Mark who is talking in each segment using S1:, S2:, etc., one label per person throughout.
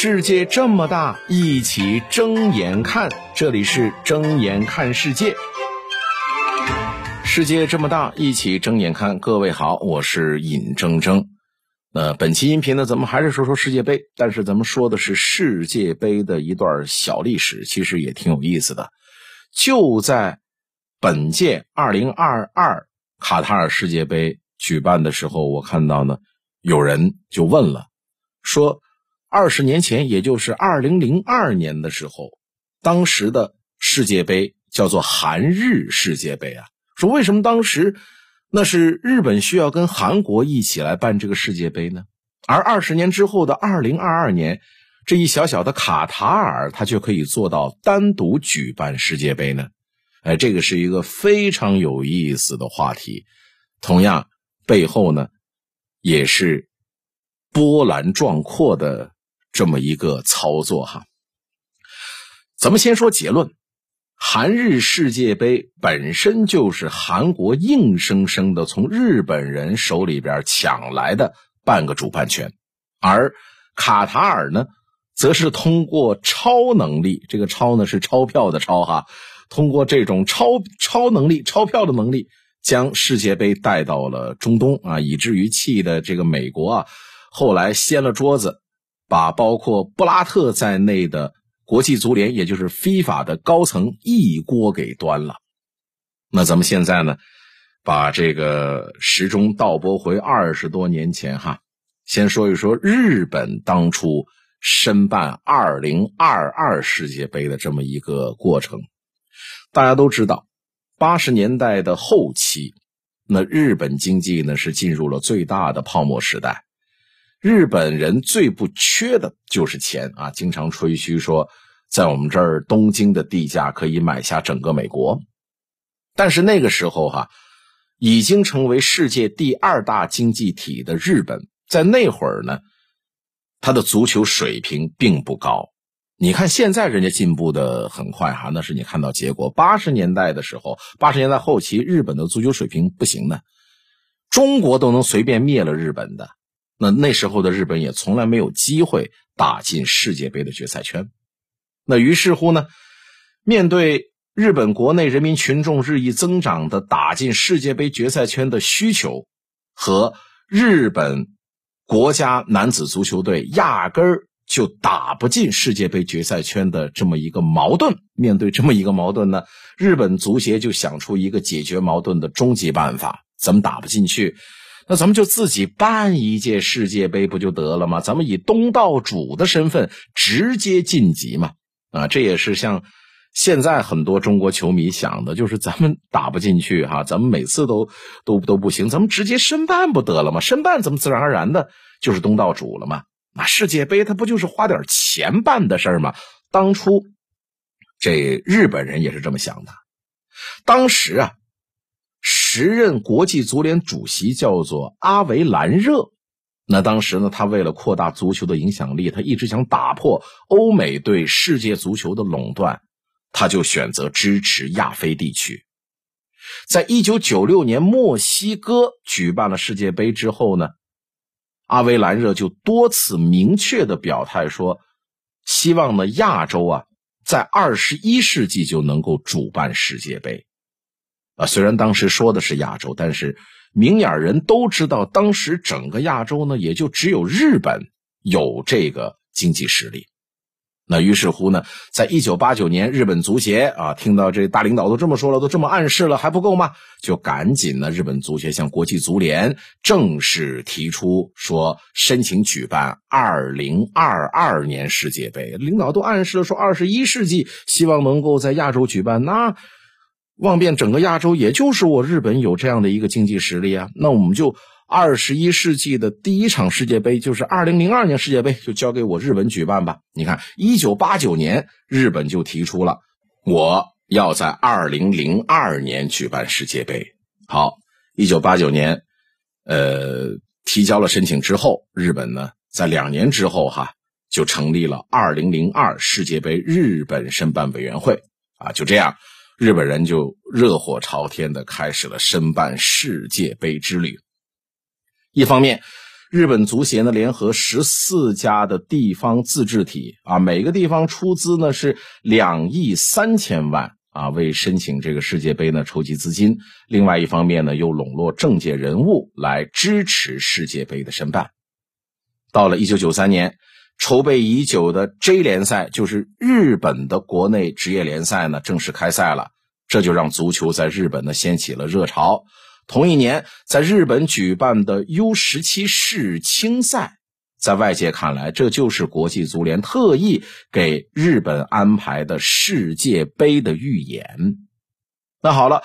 S1: 世界这么大，一起睁眼看。这里是睁眼看世界。世界这么大，一起睁眼看。各位好，我是尹铮铮。那本期音频呢，咱们还是说说世界杯，但是咱们说的是世界杯的一段小历史，其实也挺有意思的。就在本届二零二二卡塔尔世界杯举办的时候，我看到呢，有人就问了，说。二十年前，也就是二零零二年的时候，当时的世界杯叫做韩日世界杯啊。说为什么当时那是日本需要跟韩国一起来办这个世界杯呢？而二十年之后的二零二二年，这一小小的卡塔尔，它却可以做到单独举办世界杯呢？哎，这个是一个非常有意思的话题。同样，背后呢，也是波澜壮阔的。这么一个操作哈，咱们先说结论：韩日世界杯本身就是韩国硬生生的从日本人手里边抢来的半个主办权，而卡塔尔呢，则是通过超能力，这个钞呢是钞票的钞哈，通过这种超超能力、钞票的能力，将世界杯带到了中东啊，以至于气的这个美国啊，后来掀了桌子。把包括布拉特在内的国际足联，也就是非法的高层一锅给端了。那咱们现在呢，把这个时钟倒拨回二十多年前哈，先说一说日本当初申办2022世界杯的这么一个过程。大家都知道，八十年代的后期，那日本经济呢是进入了最大的泡沫时代。日本人最不缺的就是钱啊！经常吹嘘说，在我们这儿东京的地价可以买下整个美国。但是那个时候哈，已经成为世界第二大经济体的日本，在那会儿呢，他的足球水平并不高。你看现在人家进步的很快哈，那是你看到结果。八十年代的时候，八十年代后期，日本的足球水平不行的，中国都能随便灭了日本的。那那时候的日本也从来没有机会打进世界杯的决赛圈。那于是乎呢，面对日本国内人民群众日益增长的打进世界杯决赛圈的需求，和日本国家男子足球队压根儿就打不进世界杯决赛圈的这么一个矛盾，面对这么一个矛盾呢，日本足协就想出一个解决矛盾的终极办法：怎么打不进去？那咱们就自己办一届世界杯不就得了吗？咱们以东道主的身份直接晋级嘛！啊，这也是像现在很多中国球迷想的，就是咱们打不进去哈，咱们每次都都都不行，咱们直接申办不得了吗？申办咱们自然而然的就是东道主了吗。那世界杯它不就是花点钱办的事儿吗？当初这日本人也是这么想的，当时啊。时任国际足联主席叫做阿维兰热，那当时呢，他为了扩大足球的影响力，他一直想打破欧美对世界足球的垄断，他就选择支持亚非地区。在一九九六年墨西哥举办了世界杯之后呢，阿维兰热就多次明确的表态说，希望呢亚洲啊，在二十一世纪就能够主办世界杯。啊，虽然当时说的是亚洲，但是明眼人都知道，当时整个亚洲呢，也就只有日本有这个经济实力。那于是乎呢，在一九八九年，日本足协啊，听到这大领导都这么说了，都这么暗示了，还不够吗？就赶紧呢，日本足协向国际足联正式提出说，申请举办二零二二年世界杯。领导都暗示了说，二十一世纪希望能够在亚洲举办。那。望遍整个亚洲，也就是我日本有这样的一个经济实力啊。那我们就二十一世纪的第一场世界杯，就是二零零二年世界杯，就交给我日本举办吧。你看，一九八九年日本就提出了，我要在二零零二年举办世界杯。好，一九八九年，呃，提交了申请之后，日本呢，在两年之后哈，就成立了二零零二世界杯日本申办委员会啊，就这样。日本人就热火朝天的开始了申办世界杯之旅。一方面，日本足协呢联合十四家的地方自治体啊，每个地方出资呢是两亿三千万啊，为申请这个世界杯呢筹集资金。另外一方面呢，又笼络政界人物来支持世界杯的申办。到了一九九三年，筹备已久的 J 联赛，就是日本的国内职业联赛呢，正式开赛了。这就让足球在日本呢掀起了热潮。同一年，在日本举办的 U 十七世青赛，在外界看来，这就是国际足联特意给日本安排的世界杯的预演。那好了，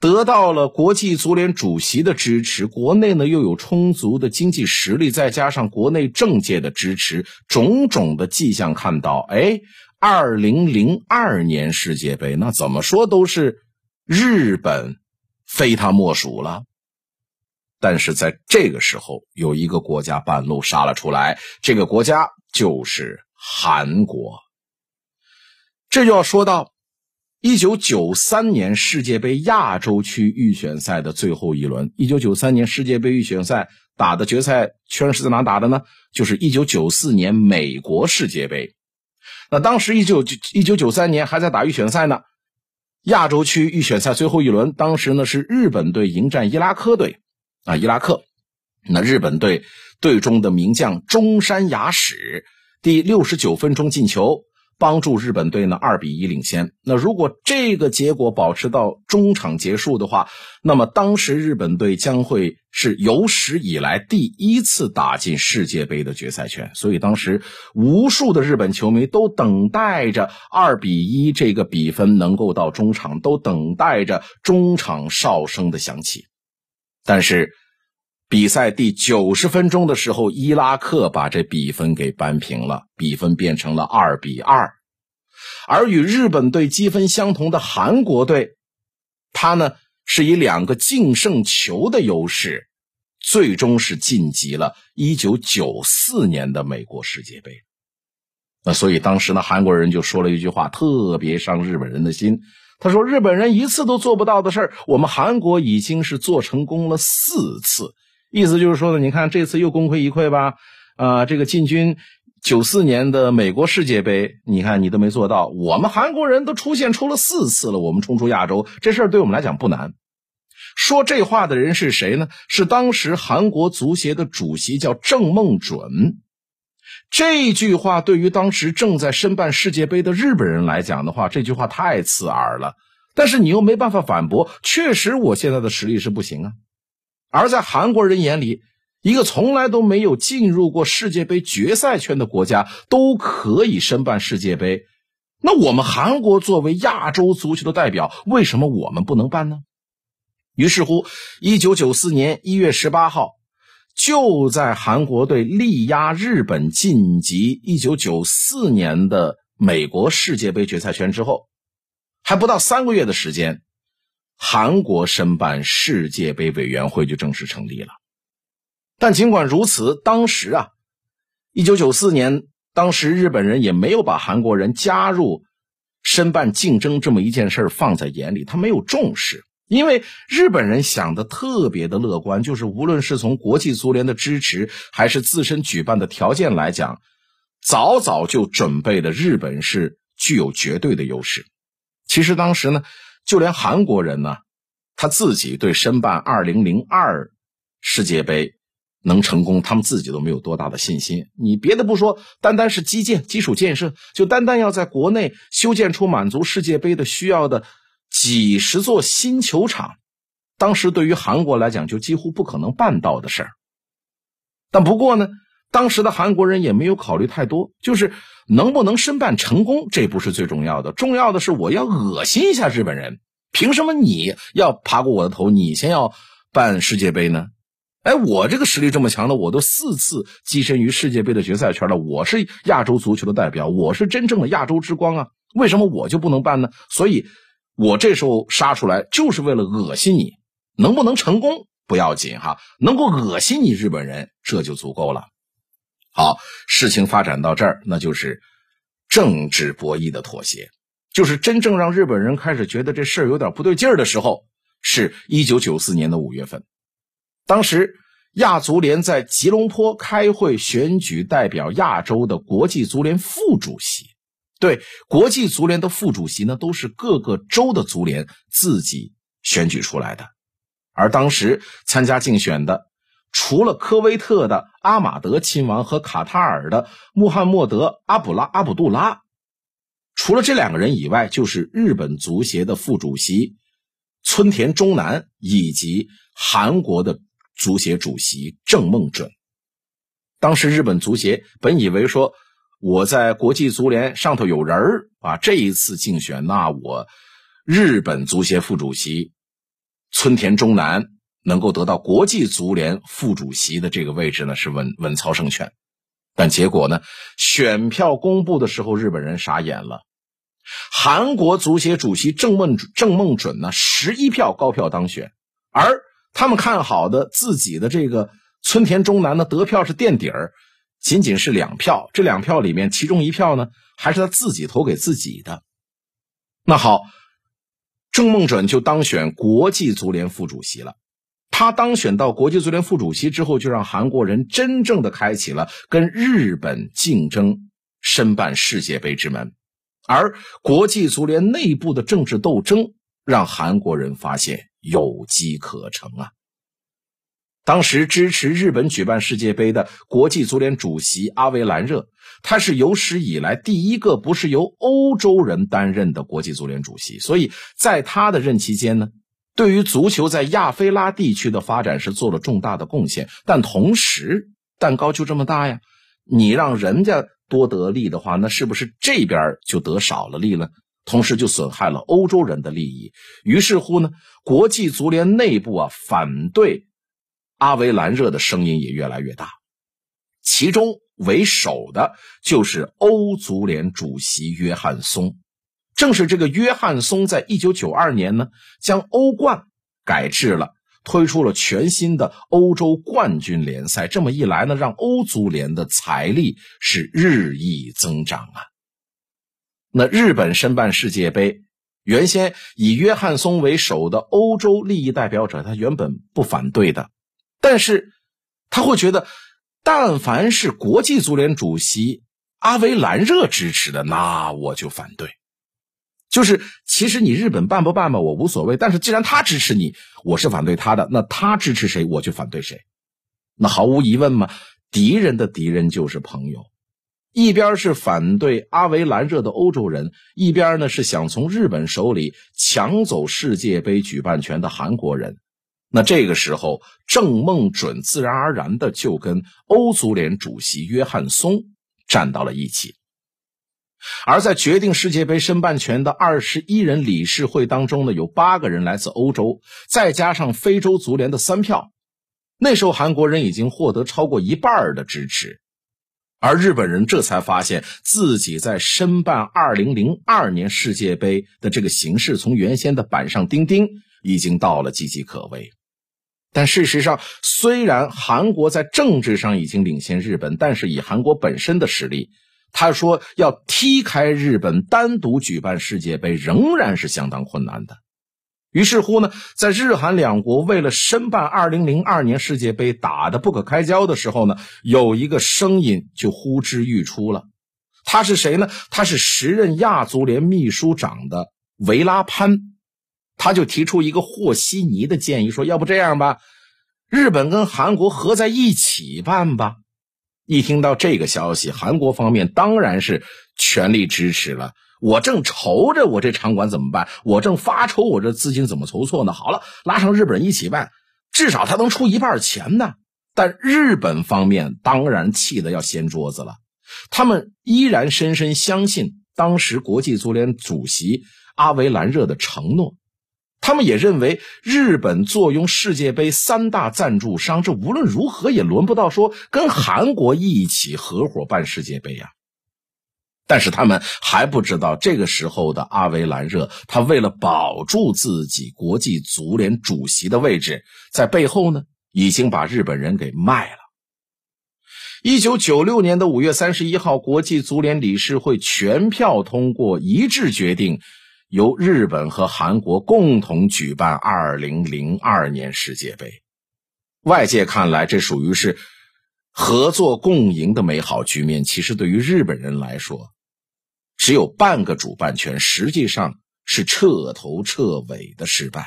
S1: 得到了国际足联主席的支持，国内呢又有充足的经济实力，再加上国内政界的支持，种种的迹象看到，哎，二零零二年世界杯，那怎么说都是日本。非他莫属了。但是在这个时候，有一个国家半路杀了出来，这个国家就是韩国。这就要说到一九九三年世界杯亚洲区预选赛的最后一轮。一九九三年世界杯预选赛打的决赛圈是在哪打的呢？就是一九九四年美国世界杯。那当时一九九一九九三年还在打预选赛呢。亚洲区预选赛最后一轮，当时呢是日本队迎战伊拉克队，啊，伊拉克，那日本队队中的名将中山雅史第六十九分钟进球。帮助日本队呢二比一领先。那如果这个结果保持到中场结束的话，那么当时日本队将会是有史以来第一次打进世界杯的决赛圈。所以当时无数的日本球迷都等待着二比一这个比分能够到中场，都等待着中场哨声的响起。但是比赛第九十分钟的时候，伊拉克把这比分给扳平了，比分变成了二比二。而与日本队积分相同的韩国队，他呢是以两个净胜球的优势，最终是晋级了1994年的美国世界杯。那所以当时呢，韩国人就说了一句话，特别伤日本人的心。他说：“日本人一次都做不到的事儿，我们韩国已经是做成功了四次。”意思就是说呢，你看这次又功亏一篑吧？啊，这个进军。九四年的美国世界杯，你看你都没做到，我们韩国人都出现出了四次了，我们冲出亚洲这事儿对我们来讲不难。说这话的人是谁呢？是当时韩国足协的主席，叫郑梦准。这句话对于当时正在申办世界杯的日本人来讲的话，这句话太刺耳了。但是你又没办法反驳，确实我现在的实力是不行啊。而在韩国人眼里。一个从来都没有进入过世界杯决赛圈的国家都可以申办世界杯，那我们韩国作为亚洲足球的代表，为什么我们不能办呢？于是乎，一九九四年一月十八号，就在韩国队力压日本晋级一九九四年的美国世界杯决赛圈之后，还不到三个月的时间，韩国申办世界杯委员会就正式成立了。但尽管如此，当时啊，一九九四年，当时日本人也没有把韩国人加入申办竞争这么一件事放在眼里，他没有重视，因为日本人想的特别的乐观，就是无论是从国际足联的支持，还是自身举办的条件来讲，早早就准备的日本是具有绝对的优势。其实当时呢，就连韩国人呢，他自己对申办二零零二世界杯。能成功，他们自己都没有多大的信心。你别的不说，单单是基建、基础建设，就单单要在国内修建出满足世界杯的需要的几十座新球场，当时对于韩国来讲就几乎不可能办到的事儿。但不过呢，当时的韩国人也没有考虑太多，就是能不能申办成功，这不是最重要的，重要的是我要恶心一下日本人。凭什么你要爬过我的头，你先要办世界杯呢？哎，我这个实力这么强的，我都四次跻身于世界杯的决赛圈了。我是亚洲足球的代表，我是真正的亚洲之光啊！为什么我就不能办呢？所以，我这时候杀出来就是为了恶心你。能不能成功不要紧哈，能够恶心你日本人这就足够了。好，事情发展到这儿，那就是政治博弈的妥协，就是真正让日本人开始觉得这事儿有点不对劲儿的时候，是一九九四年的五月份。当时，亚足联在吉隆坡开会选举代表亚洲的国际足联副主席。对，国际足联的副主席呢，都是各个州的足联自己选举出来的。而当时参加竞选的，除了科威特的阿马德亲王和卡塔尔的穆罕默德阿卜拉阿卜杜拉，除了这两个人以外，就是日本足协的副主席村田中南以及韩国的。足协主席郑梦准，当时日本足协本以为说我在国际足联上头有人儿啊，这一次竞选，那我日本足协副主席村田中南能够得到国际足联副主席的这个位置呢，是稳稳操胜券。但结果呢，选票公布的时候，日本人傻眼了，韩国足协主席郑梦郑梦准呢，十一票高票当选，而。他们看好的自己的这个村田中南的得票是垫底儿，仅仅是两票。这两票里面，其中一票呢还是他自己投给自己的。那好，郑梦准就当选国际足联副主席了。他当选到国际足联副主席之后，就让韩国人真正的开启了跟日本竞争申办世界杯之门。而国际足联内部的政治斗争，让韩国人发现。有机可乘啊！当时支持日本举办世界杯的国际足联主席阿维兰热，他是有史以来第一个不是由欧洲人担任的国际足联主席，所以在他的任期间呢，对于足球在亚非拉地区的发展是做了重大的贡献。但同时，蛋糕就这么大呀，你让人家多得利的话，那是不是这边就得少了利了？同时就损害了欧洲人的利益，于是乎呢，国际足联内部啊反对阿维兰热的声音也越来越大，其中为首的就是欧足联主席约翰松。正是这个约翰松，在一九九二年呢，将欧冠改制了，推出了全新的欧洲冠军联赛。这么一来呢，让欧足联的财力是日益增长啊。那日本申办世界杯，原先以约翰松为首的欧洲利益代表者，他原本不反对的，但是他会觉得，但凡是国际足联主席阿维兰热支持的，那我就反对。就是其实你日本办不办吧，我无所谓，但是既然他支持你，我是反对他的，那他支持谁，我就反对谁。那毫无疑问嘛，敌人的敌人就是朋友。一边是反对阿维兰热的欧洲人，一边呢是想从日本手里抢走世界杯举办权的韩国人。那这个时候，郑梦准自然而然的就跟欧足联主席约翰松站到了一起。而在决定世界杯申办权的二十一人理事会当中呢，有八个人来自欧洲，再加上非洲足联的三票，那时候韩国人已经获得超过一半的支持。而日本人这才发现自己在申办2002年世界杯的这个形势，从原先的板上钉钉，已经到了岌岌可危。但事实上，虽然韩国在政治上已经领先日本，但是以韩国本身的实力，他说要踢开日本，单独举办世界杯，仍然是相当困难的。于是乎呢，在日韩两国为了申办2002年世界杯打得不可开交的时候呢，有一个声音就呼之欲出了。他是谁呢？他是时任亚足联秘书长的维拉潘，他就提出一个和稀泥的建议，说要不这样吧，日本跟韩国合在一起办吧。一听到这个消息，韩国方面当然是全力支持了。我正愁着我这场馆怎么办，我正发愁我这资金怎么筹措呢。好了，拉上日本人一起办，至少他能出一半钱呢。但日本方面当然气得要掀桌子了，他们依然深深相信当时国际足联主席阿维兰热的承诺，他们也认为日本坐拥世界杯三大赞助商，这无论如何也轮不到说跟韩国一起合伙办世界杯呀。但是他们还不知道，这个时候的阿维兰热，他为了保住自己国际足联主席的位置，在背后呢，已经把日本人给卖了。一九九六年的五月三十一号，国际足联理事会全票通过，一致决定，由日本和韩国共同举办二零零二年世界杯。外界看来，这属于是合作共赢的美好局面。其实对于日本人来说，只有半个主办权，实际上是彻头彻尾的失败。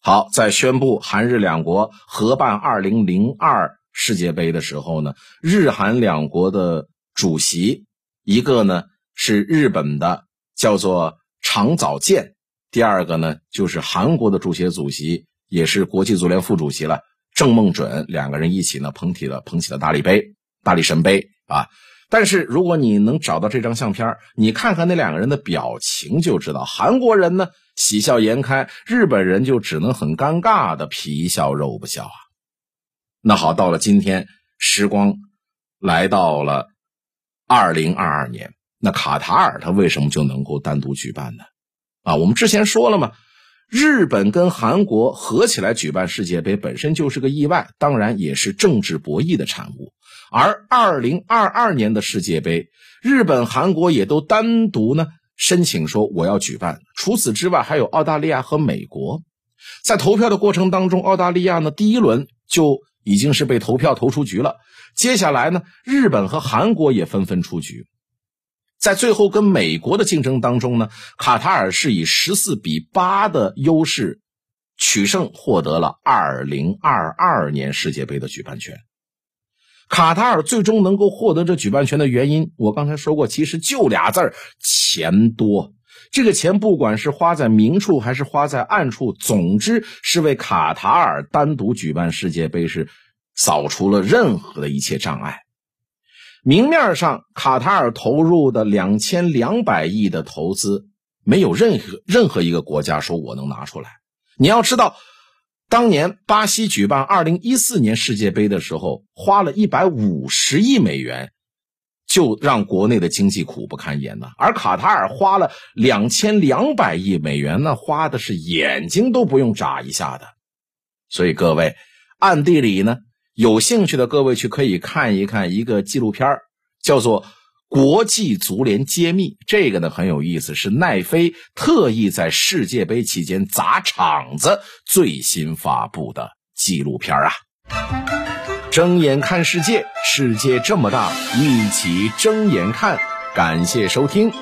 S1: 好，在宣布韩日两国合办2002世界杯的时候呢，日韩两国的主席，一个呢是日本的，叫做长早健；第二个呢就是韩国的足协主席，也是国际足联副主席了，郑梦准。两个人一起呢捧起了捧起了大力杯、大力神杯啊。但是如果你能找到这张相片，你看看那两个人的表情，就知道韩国人呢喜笑颜开，日本人就只能很尴尬的皮笑肉不笑啊。那好，到了今天，时光来到了二零二二年，那卡塔尔他为什么就能够单独举办呢？啊，我们之前说了嘛。日本跟韩国合起来举办世界杯本身就是个意外，当然也是政治博弈的产物。而二零二二年的世界杯，日本、韩国也都单独呢申请说我要举办。除此之外，还有澳大利亚和美国。在投票的过程当中，澳大利亚呢第一轮就已经是被投票投出局了。接下来呢，日本和韩国也纷纷出局。在最后跟美国的竞争当中呢，卡塔尔是以十四比八的优势取胜，获得了二零二二年世界杯的举办权。卡塔尔最终能够获得这举办权的原因，我刚才说过，其实就俩字儿：钱多。这个钱不管是花在明处还是花在暗处，总之是为卡塔尔单独举办世界杯是扫除了任何的一切障碍。明面上，卡塔尔投入的两千两百亿的投资，没有任何任何一个国家说我能拿出来。你要知道，当年巴西举办二零一四年世界杯的时候，花了一百五十亿美元，就让国内的经济苦不堪言呐。而卡塔尔花了两千两百亿美元，那花的是眼睛都不用眨一下的。所以各位，暗地里呢。有兴趣的各位去可以看一看一个纪录片叫做《国际足联揭秘》。这个呢很有意思，是奈飞特意在世界杯期间砸场子最新发布的纪录片啊！睁眼看世界，世界这么大，一起睁眼看。感谢收听。